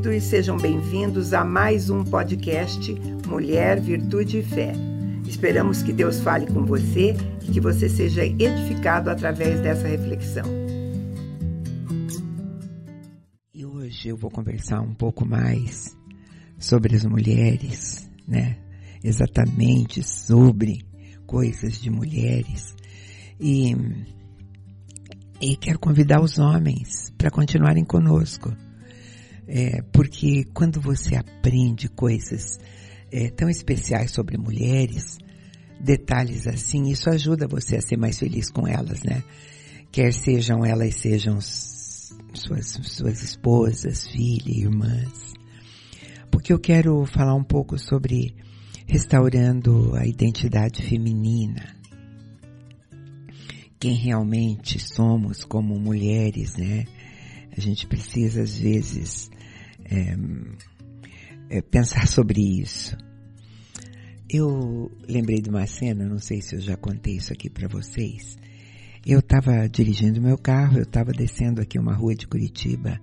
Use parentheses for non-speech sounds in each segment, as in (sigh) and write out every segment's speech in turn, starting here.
queridos, sejam bem-vindos a mais um podcast Mulher, Virtude e Fé. Esperamos que Deus fale com você e que você seja edificado através dessa reflexão. E hoje eu vou conversar um pouco mais sobre as mulheres, né? Exatamente sobre coisas de mulheres. E, e quero convidar os homens para continuarem conosco. É, porque quando você aprende coisas é, tão especiais sobre mulheres, detalhes assim, isso ajuda você a ser mais feliz com elas, né? Quer sejam elas sejam suas, suas esposas, filhas, irmãs. Porque eu quero falar um pouco sobre restaurando a identidade feminina. Quem realmente somos como mulheres, né? A gente precisa às vezes é, é, pensar sobre isso. Eu lembrei de uma cena, não sei se eu já contei isso aqui para vocês. Eu estava dirigindo meu carro, eu estava descendo aqui uma rua de Curitiba,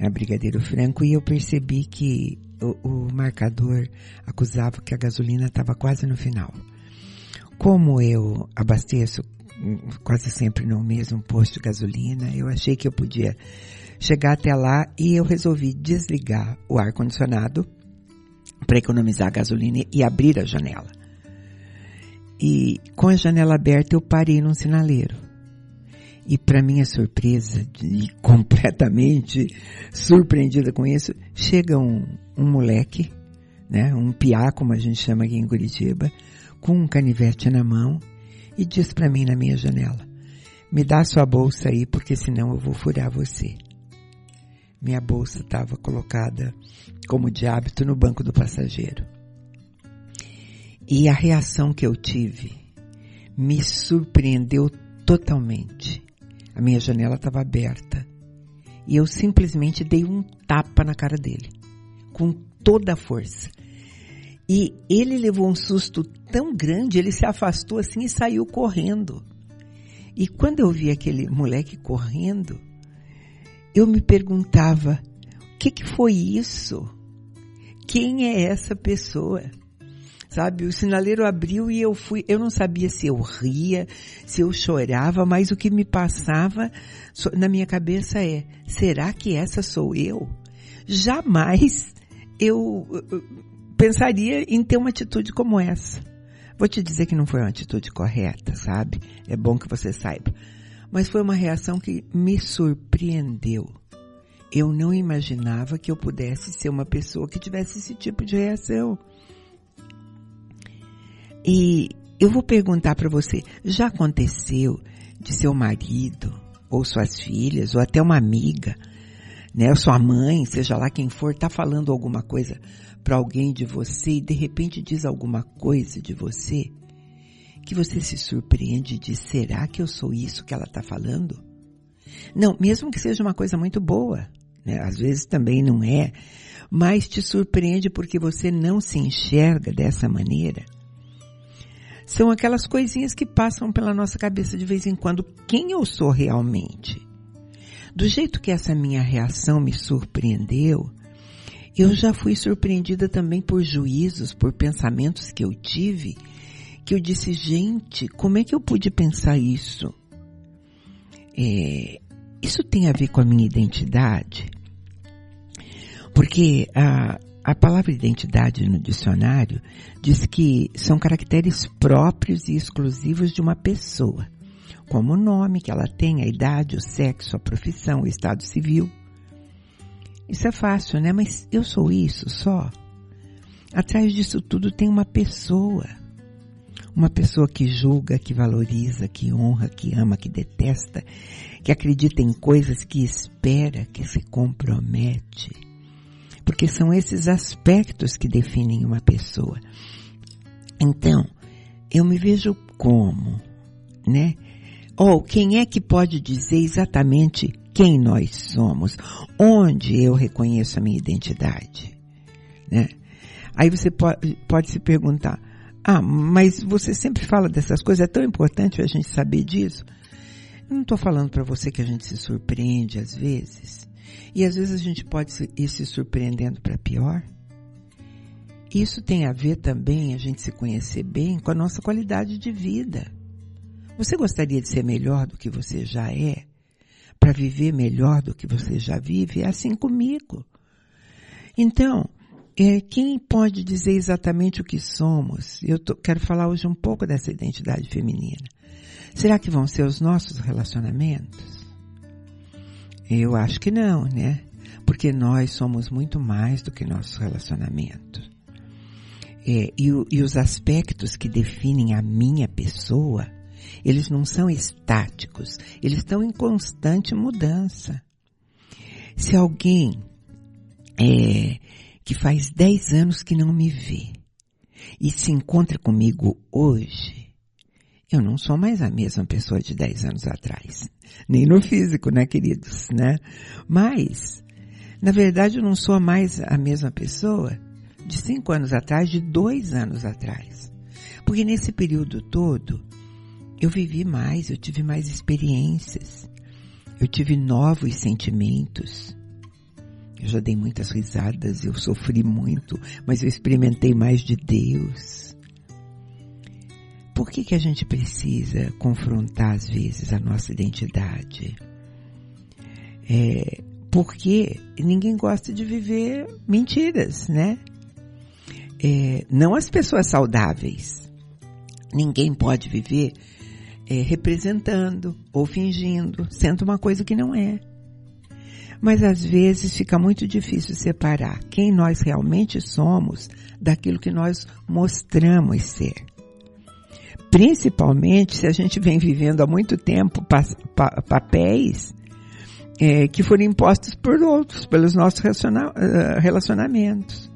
a Brigadeiro Franco, e eu percebi que o, o marcador acusava que a gasolina estava quase no final. Como eu abasteço quase sempre no mesmo posto de gasolina, eu achei que eu podia chegar até lá e eu resolvi desligar o ar condicionado para economizar gasolina e abrir a janela. E com a janela aberta eu parei num sinaleiro. E para minha surpresa, e (laughs) completamente surpreendida com isso, chega um, um moleque, né, um piá, como a gente chama aqui em Curitiba, com um canivete na mão e diz para mim na minha janela: "Me dá sua bolsa aí, porque senão eu vou furar você." Minha bolsa estava colocada como de hábito no banco do passageiro. E a reação que eu tive me surpreendeu totalmente. A minha janela estava aberta. E eu simplesmente dei um tapa na cara dele. Com toda a força. E ele levou um susto tão grande, ele se afastou assim e saiu correndo. E quando eu vi aquele moleque correndo, eu me perguntava: o que, que foi isso? Quem é essa pessoa? sabe? O sinaleiro abriu e eu fui, eu não sabia se eu ria, se eu chorava, mas o que me passava na minha cabeça é, será que essa sou eu? Jamais eu pensaria em ter uma atitude como essa. Vou te dizer que não foi uma atitude correta, sabe? É bom que você saiba. Mas foi uma reação que me surpreendeu. Eu não imaginava que eu pudesse ser uma pessoa que tivesse esse tipo de reação. E eu vou perguntar para você, já aconteceu de seu marido, ou suas filhas, ou até uma amiga, né, ou sua mãe, seja lá quem for, tá falando alguma coisa para alguém de você e de repente diz alguma coisa de você que você se surpreende e diz, será que eu sou isso que ela está falando? Não, mesmo que seja uma coisa muito boa, né? Às vezes também não é, mas te surpreende porque você não se enxerga dessa maneira são aquelas coisinhas que passam pela nossa cabeça de vez em quando. Quem eu sou realmente? Do jeito que essa minha reação me surpreendeu, eu já fui surpreendida também por juízos, por pensamentos que eu tive, que eu disse, gente, como é que eu pude pensar isso? É, isso tem a ver com a minha identidade? Porque a, a palavra identidade no dicionário diz que são caracteres próprios e exclusivos de uma pessoa, como o nome que ela tem, a idade, o sexo, a profissão, o estado civil. Isso é fácil, né? Mas eu sou isso só. Atrás disso tudo tem uma pessoa. Uma pessoa que julga, que valoriza, que honra, que ama, que detesta, que acredita em coisas, que espera, que se compromete porque são esses aspectos que definem uma pessoa. Então, eu me vejo como, né? Ou quem é que pode dizer exatamente quem nós somos? Onde eu reconheço a minha identidade? Né? Aí você pode, pode se perguntar, Ah, mas você sempre fala dessas coisas, é tão importante a gente saber disso. Eu não estou falando para você que a gente se surpreende às vezes. E às vezes a gente pode ir se surpreendendo para pior. Isso tem a ver também, a gente se conhecer bem, com a nossa qualidade de vida. Você gostaria de ser melhor do que você já é? Para viver melhor do que você já vive? É assim comigo. Então, é, quem pode dizer exatamente o que somos? Eu tô, quero falar hoje um pouco dessa identidade feminina. Será que vão ser os nossos relacionamentos? Eu acho que não, né? Porque nós somos muito mais do que nossos relacionamentos. É, e, e os aspectos que definem a minha pessoa eles não são estáticos, eles estão em constante mudança. Se alguém é, que faz 10 anos que não me vê e se encontra comigo hoje, eu não sou mais a mesma pessoa de 10 anos atrás. Nem no físico, né, queridos, né? Mas, na verdade, eu não sou mais a mesma pessoa de 5 anos atrás, de 2 anos atrás. Porque nesse período todo, eu vivi mais, eu tive mais experiências, eu tive novos sentimentos. Eu já dei muitas risadas, eu sofri muito, mas eu experimentei mais de Deus. Por que que a gente precisa confrontar às vezes a nossa identidade? É, porque ninguém gosta de viver mentiras, né? É, não as pessoas saudáveis. Ninguém pode viver é, representando ou fingindo, sendo uma coisa que não é. Mas às vezes fica muito difícil separar quem nós realmente somos daquilo que nós mostramos ser. Principalmente se a gente vem vivendo há muito tempo pa pa papéis é, que foram impostos por outros, pelos nossos ah, relacionamentos.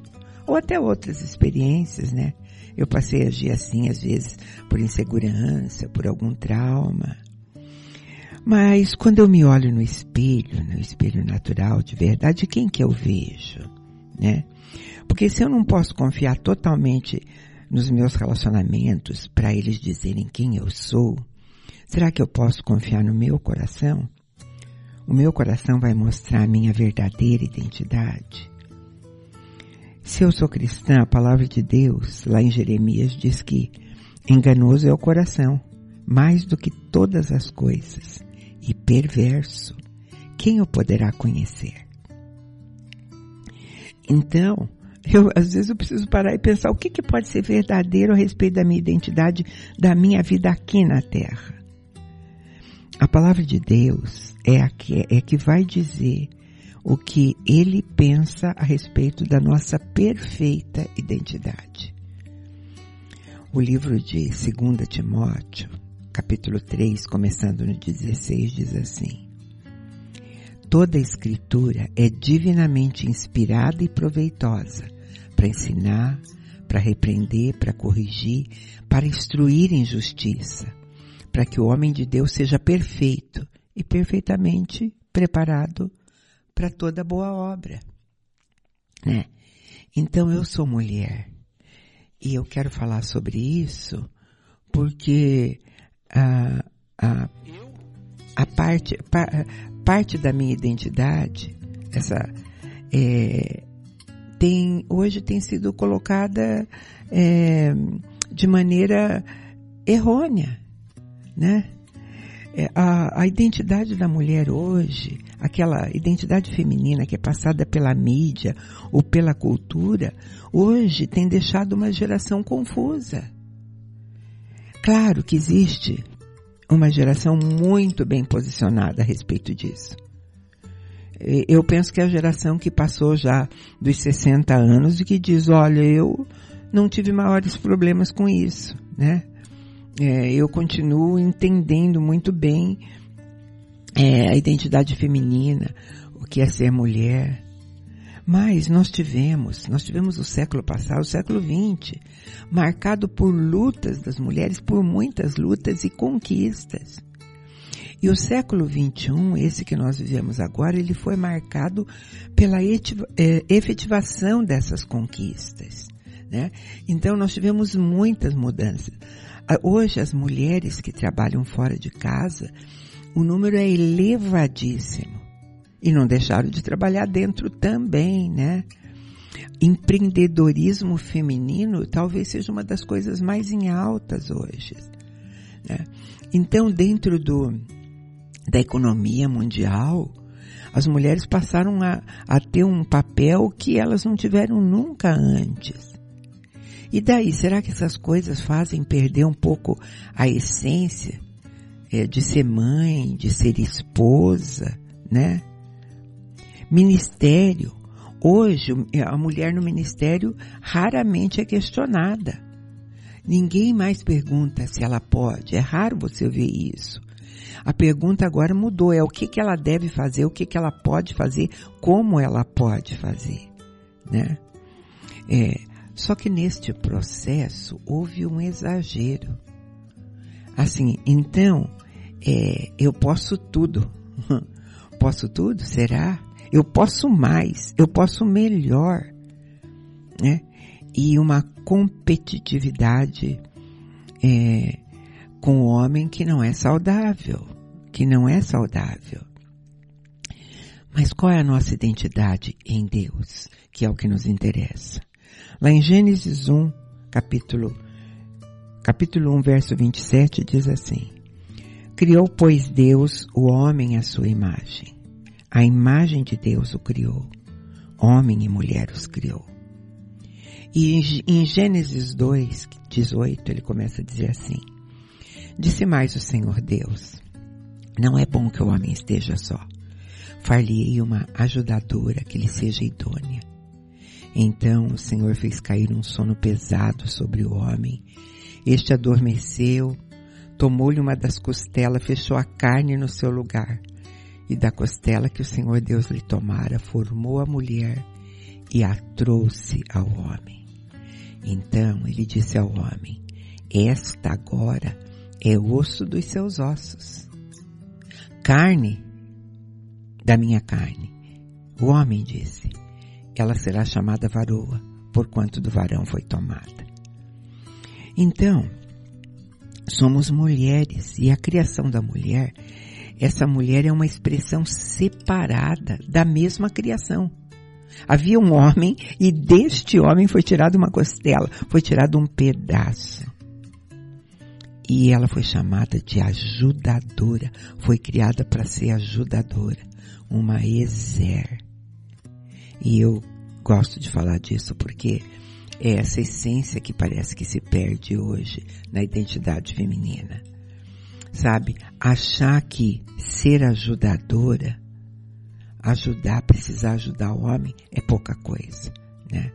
Ou até outras experiências, né? Eu passei a agir assim, às vezes, por insegurança, por algum trauma. Mas quando eu me olho no espelho, no espelho natural de verdade, quem que eu vejo, né? Porque se eu não posso confiar totalmente nos meus relacionamentos para eles dizerem quem eu sou, será que eu posso confiar no meu coração? O meu coração vai mostrar a minha verdadeira identidade. Se eu sou cristã, a palavra de Deus, lá em Jeremias, diz que enganoso é o coração, mais do que todas as coisas, e perverso. Quem o poderá conhecer? Então, eu, às vezes eu preciso parar e pensar o que, que pode ser verdadeiro a respeito da minha identidade, da minha vida aqui na Terra. A palavra de Deus é a que, é que vai dizer o que ele pensa a respeito da nossa perfeita identidade. O livro de 2 Timóteo, capítulo 3, começando no 16, diz assim: Toda a escritura é divinamente inspirada e proveitosa para ensinar, para repreender, para corrigir, para instruir em justiça, para que o homem de Deus seja perfeito e perfeitamente preparado para toda boa obra. Né? Então eu sou mulher e eu quero falar sobre isso porque a, a, a parte, pa, parte da minha identidade, essa é, tem hoje tem sido colocada é, de maneira errônea, né? É, a, a identidade da mulher hoje, aquela identidade feminina que é passada pela mídia ou pela cultura, hoje tem deixado uma geração confusa. Claro que existe uma geração muito bem posicionada a respeito disso. Eu penso que é a geração que passou já dos 60 anos e que diz, olha, eu não tive maiores problemas com isso, né? É, eu continuo entendendo muito bem é, a identidade feminina, o que é ser mulher. Mas nós tivemos, nós tivemos o século passado, o século XX, marcado por lutas das mulheres, por muitas lutas e conquistas. E o século XXI, esse que nós vivemos agora, ele foi marcado pela é, efetivação dessas conquistas. né? Então nós tivemos muitas mudanças. Ah, hoje as mulheres que trabalham fora de casa, o número é elevadíssimo. E não deixaram de trabalhar dentro também, né? Empreendedorismo feminino talvez seja uma das coisas mais em altas hoje. Né? Então, dentro do, da economia mundial, as mulheres passaram a, a ter um papel que elas não tiveram nunca antes. E daí, será que essas coisas fazem perder um pouco a essência é, de ser mãe, de ser esposa, né? Ministério. Hoje, a mulher no ministério raramente é questionada. Ninguém mais pergunta se ela pode. É raro você ver isso. A pergunta agora mudou. É o que, que ela deve fazer, o que, que ela pode fazer, como ela pode fazer, né? É, só que neste processo houve um exagero. Assim, então, é, eu posso tudo. (laughs) posso tudo? Será? Eu posso mais, eu posso melhor, né? E uma competitividade é, com o homem que não é saudável, que não é saudável. Mas qual é a nossa identidade em Deus, que é o que nos interessa? Lá em Gênesis 1, capítulo, capítulo 1, verso 27, diz assim, Criou, pois, Deus o homem à sua imagem. A imagem de Deus o criou. Homem e mulher os criou. E em Gênesis 2, 18, ele começa a dizer assim, Disse mais o Senhor Deus, não é bom que o homem esteja só. Far-lhe-ei uma ajudadora que lhe seja idônea. Então o Senhor fez cair um sono pesado sobre o homem. Este adormeceu, tomou-lhe uma das costelas, fechou a carne no seu lugar. E da costela que o Senhor Deus lhe tomara, formou a mulher e a trouxe ao homem. Então ele disse ao homem, esta agora é osso dos seus ossos, carne da minha carne. O homem disse, ela será chamada varoa, porquanto do varão foi tomada. Então, somos mulheres e a criação da mulher, essa mulher é uma expressão separada da mesma criação. Havia um homem e deste homem foi tirada uma costela, foi tirado um pedaço. E ela foi chamada de ajudadora, foi criada para ser ajudadora, uma exer. E eu gosto de falar disso porque é essa essência que parece que se perde hoje na identidade feminina. Sabe, achar que ser ajudadora, ajudar, precisar ajudar o homem é pouca coisa, né?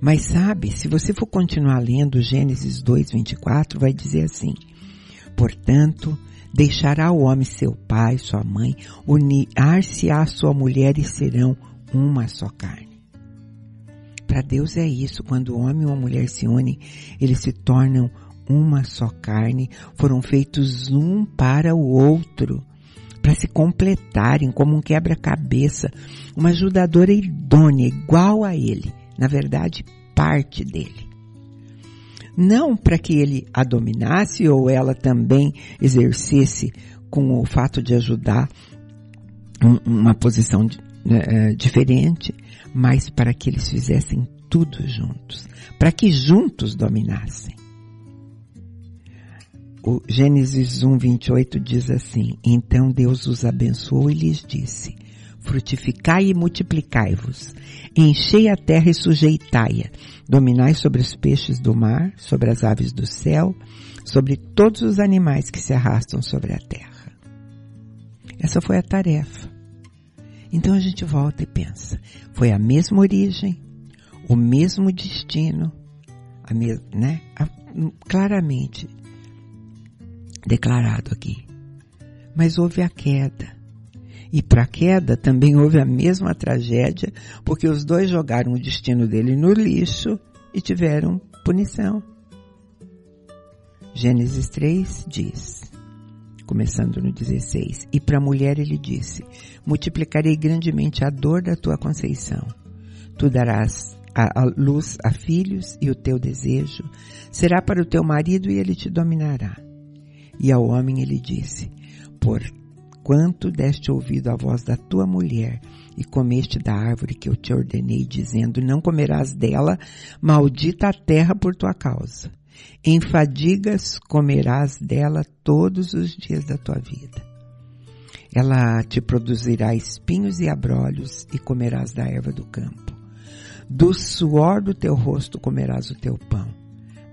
Mas sabe, se você for continuar lendo Gênesis 2, 24, vai dizer assim, portanto, deixará o homem seu pai, sua mãe, unir-se à sua mulher e serão uma só carne. Para Deus é isso, quando o homem e a mulher se unem, eles se tornam uma só carne, foram feitos um para o outro, para se completarem como um quebra-cabeça, uma ajudadora idônea, igual a ele, na verdade, parte dele. Não para que ele a dominasse ou ela também exercesse com o fato de ajudar uma posição né, é, diferente, mas para que eles fizessem tudo juntos, para que juntos dominassem. O Gênesis 1, 28 diz assim, Então Deus os abençoou e lhes disse, frutificai e multiplicai-vos, enchei a terra e sujeitai-a, dominai sobre os peixes do mar, sobre as aves do céu, sobre todos os animais que se arrastam sobre a terra. Essa foi a tarefa. Então a gente volta e pensa, foi a mesma origem, o mesmo destino, a né? A, claramente declarado aqui. Mas houve a queda. E para a queda também houve a mesma tragédia, porque os dois jogaram o destino dele no lixo e tiveram punição. Gênesis 3 diz: começando no 16. E para a mulher ele disse: Multiplicarei grandemente a dor da tua conceição. Tu darás a, luz a filhos e o teu desejo será para o teu marido e ele te dominará. E ao homem ele disse, por quanto deste ouvido a voz da tua mulher e comeste da árvore que eu te ordenei, dizendo, não comerás dela, maldita a terra por tua causa. Em fadigas comerás dela todos os dias da tua vida. Ela te produzirá espinhos e abrolhos e comerás da erva do campo. Do suor do teu rosto comerás o teu pão,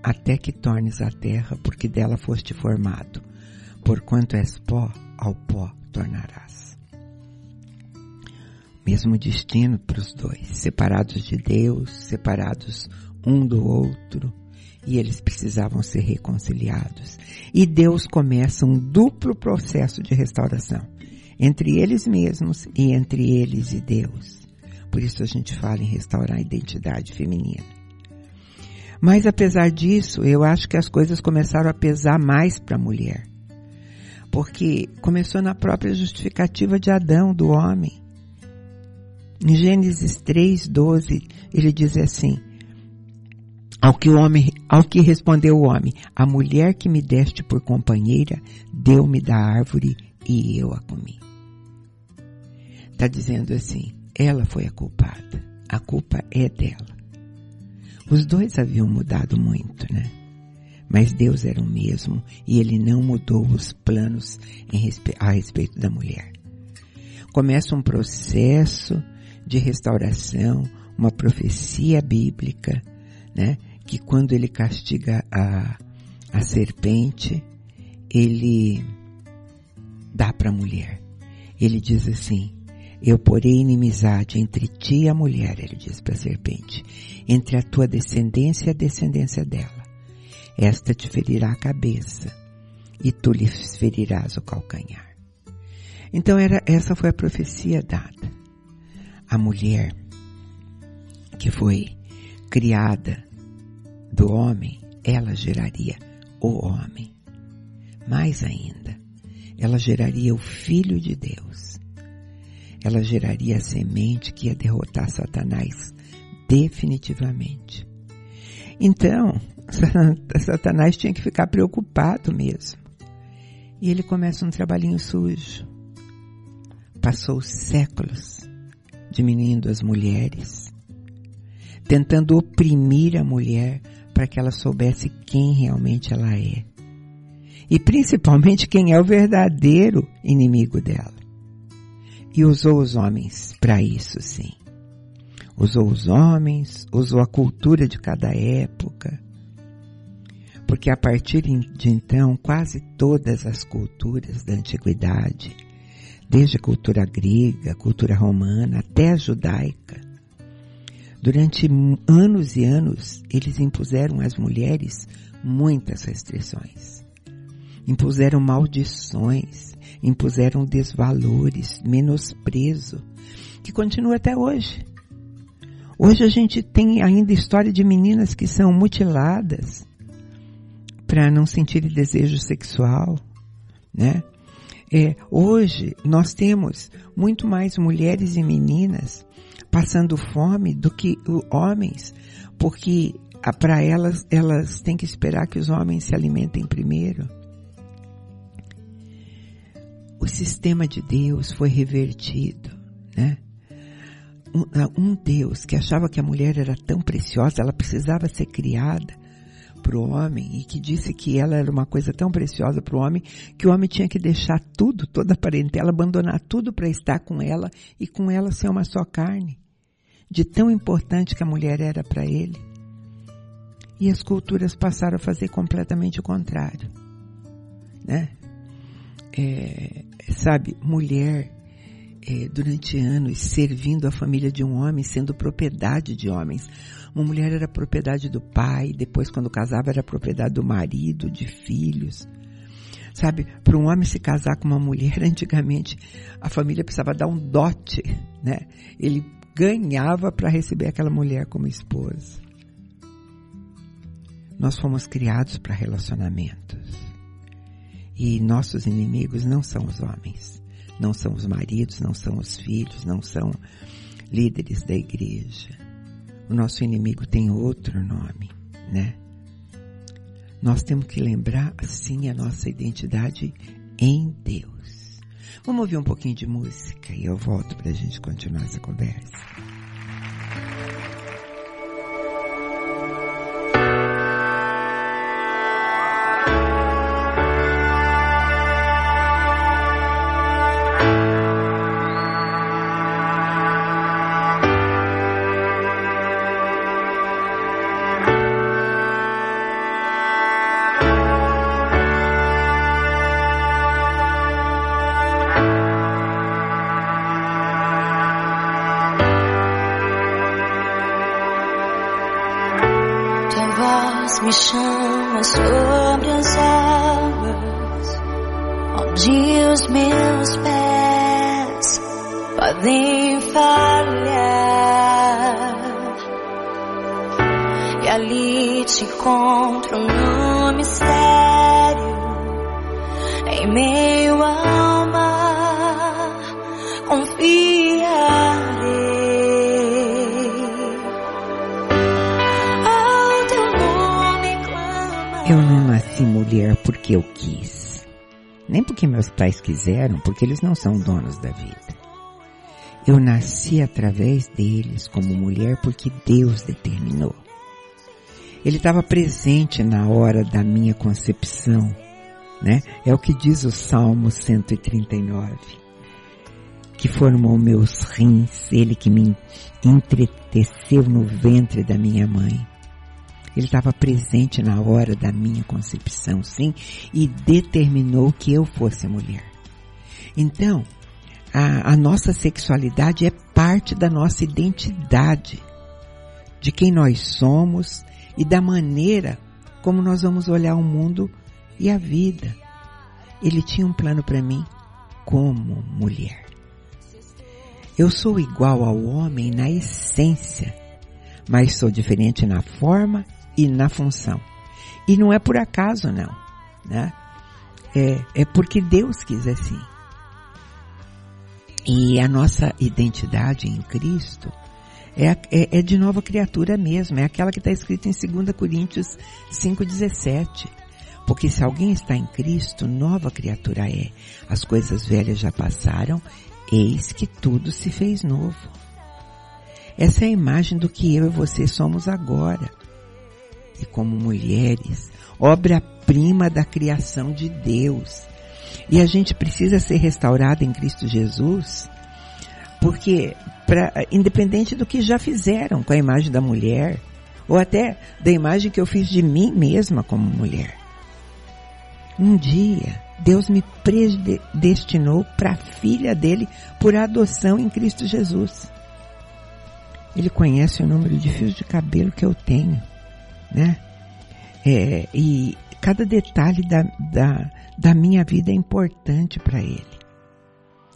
até que tornes a terra, porque dela foste formado. Porquanto és pó, ao pó tornarás. Mesmo destino para os dois, separados de Deus, separados um do outro, e eles precisavam ser reconciliados. E Deus começa um duplo processo de restauração entre eles mesmos e entre eles e Deus. Por isso a gente fala em restaurar a identidade feminina. Mas apesar disso, eu acho que as coisas começaram a pesar mais para a mulher porque começou na própria justificativa de Adão, do homem. Em Gênesis 3, 12, ele diz assim, ao que o homem, ao que respondeu o homem, a mulher que me deste por companheira, deu-me da árvore e eu a comi. Está dizendo assim, ela foi a culpada. A culpa é dela. Os dois haviam mudado muito, né? Mas Deus era o mesmo e ele não mudou os planos respe a respeito da mulher. Começa um processo de restauração, uma profecia bíblica, né? Que quando ele castiga a, a serpente, ele dá para a mulher. Ele diz assim, eu porei inimizade entre ti e a mulher, ele diz para a serpente, entre a tua descendência e a descendência dela esta te ferirá a cabeça e tu lhe ferirás o calcanhar. Então era, essa foi a profecia dada. A mulher que foi criada do homem, ela geraria o homem. Mais ainda, ela geraria o filho de Deus. Ela geraria a semente que ia derrotar Satanás definitivamente. Então, (laughs) Satanás tinha que ficar preocupado mesmo. E ele começa um trabalhinho sujo. Passou séculos diminuindo as mulheres, tentando oprimir a mulher para que ela soubesse quem realmente ela é. E principalmente quem é o verdadeiro inimigo dela. E usou os homens para isso, sim. Usou os homens, usou a cultura de cada época, porque a partir de então, quase todas as culturas da antiguidade, desde a cultura grega, cultura romana, até a judaica, durante anos e anos, eles impuseram às mulheres muitas restrições. Impuseram maldições, impuseram desvalores, menosprezo, que continua até hoje. Hoje a gente tem ainda história de meninas que são mutiladas, para não sentir desejo sexual, né? É, hoje nós temos muito mais mulheres e meninas passando fome do que homens, porque para elas elas têm que esperar que os homens se alimentem primeiro. O sistema de Deus foi revertido, né? Um, um Deus que achava que a mulher era tão preciosa, ela precisava ser criada, para o homem e que disse que ela era uma coisa tão preciosa para o homem que o homem tinha que deixar tudo, toda a parentela, abandonar tudo para estar com ela e com ela ser uma só carne. De tão importante que a mulher era para ele. E as culturas passaram a fazer completamente o contrário. Né? É, sabe, mulher é, durante anos servindo a família de um homem, sendo propriedade de homens. Uma mulher era propriedade do pai, depois quando casava era propriedade do marido, de filhos. Sabe, para um homem se casar com uma mulher, (laughs) antigamente a família precisava dar um dote, né? Ele ganhava para receber aquela mulher como esposa. Nós fomos criados para relacionamentos. E nossos inimigos não são os homens, não são os maridos, não são os filhos, não são líderes da igreja o nosso inimigo tem outro nome, né? Nós temos que lembrar, sim, a nossa identidade em Deus. Vamos ouvir um pouquinho de música e eu volto para a gente continuar essa conversa. Chama sobre as águas, onde os meus pés podem falhar. E ali te encontro no mistério, em meio ao porque eu quis. Nem porque meus pais quiseram, porque eles não são donos da vida. Eu nasci através deles como mulher porque Deus determinou. Ele estava presente na hora da minha concepção, né? É o que diz o Salmo 139. Que formou meus rins, ele que me entreteceu no ventre da minha mãe. Ele estava presente na hora da minha concepção, sim, e determinou que eu fosse mulher. Então, a, a nossa sexualidade é parte da nossa identidade, de quem nós somos e da maneira como nós vamos olhar o mundo e a vida. Ele tinha um plano para mim como mulher. Eu sou igual ao homem na essência, mas sou diferente na forma e na função. E não é por acaso não, né? É, é porque Deus quis assim. E a nossa identidade em Cristo é, é, é de nova criatura mesmo, é aquela que está escrita em 2 Coríntios 5,17. Porque se alguém está em Cristo, nova criatura é. As coisas velhas já passaram, eis que tudo se fez novo. Essa é a imagem do que eu e você somos agora como mulheres, obra-prima da criação de Deus. E a gente precisa ser restaurada em Cristo Jesus, porque pra, independente do que já fizeram com a imagem da mulher, ou até da imagem que eu fiz de mim mesma como mulher. Um dia, Deus me predestinou para filha dele por adoção em Cristo Jesus. Ele conhece o número de fios de cabelo que eu tenho né? É, e cada detalhe da, da, da minha vida é importante para Ele.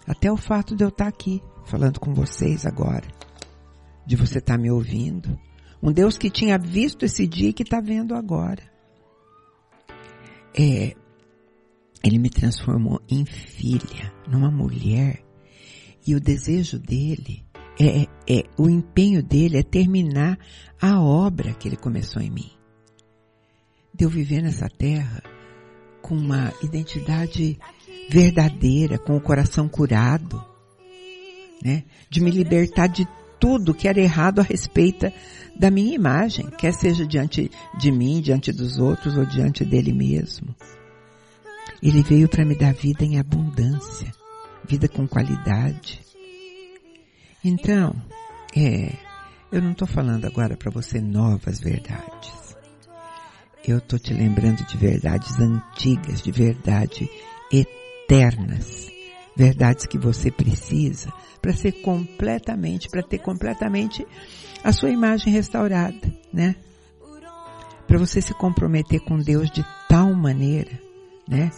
Até o fato de eu estar aqui falando com vocês agora, de você estar me ouvindo. Um Deus que tinha visto esse dia e que está vendo agora. É, ele me transformou em filha, numa mulher. E o desejo dele é, é, o empenho dele é terminar a obra que ele começou em mim. De eu viver nessa terra com uma identidade verdadeira, com o coração curado, né? De me libertar de tudo que era errado a respeito da minha imagem, quer seja diante de mim, diante dos outros ou diante dele mesmo. Ele veio para me dar vida em abundância, vida com qualidade. Então, é, eu não estou falando agora para você novas verdades. Eu estou te lembrando de verdades antigas, de verdades eternas. Verdades que você precisa para ser completamente, para ter completamente a sua imagem restaurada, né? Para você se comprometer com Deus de tal maneira, né?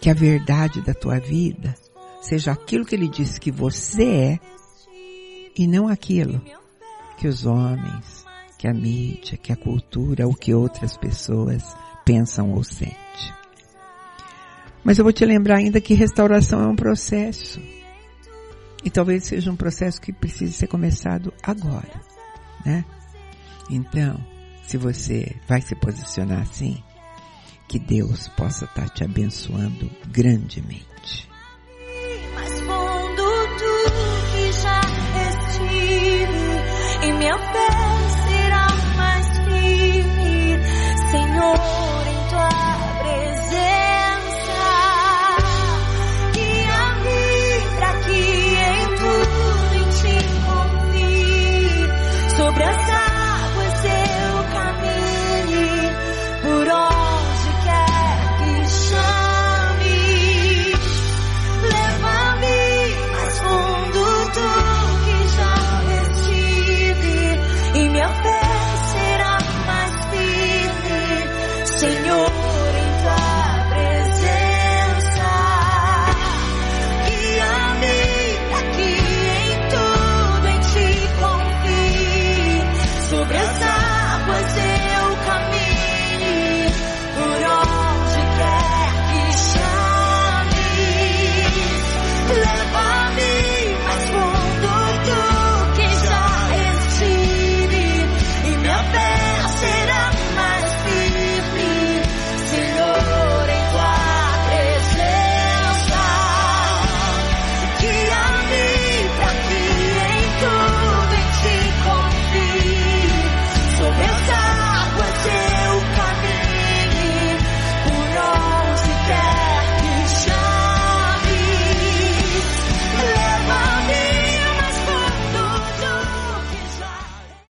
Que a verdade da tua vida seja aquilo que Ele disse que você é e não aquilo que os homens, que a mídia, que a cultura ou que outras pessoas pensam ou sentem. Mas eu vou te lembrar ainda que restauração é um processo. E talvez seja um processo que precise ser começado agora, né? Então, se você vai se posicionar assim, que Deus possa estar te abençoando grandemente.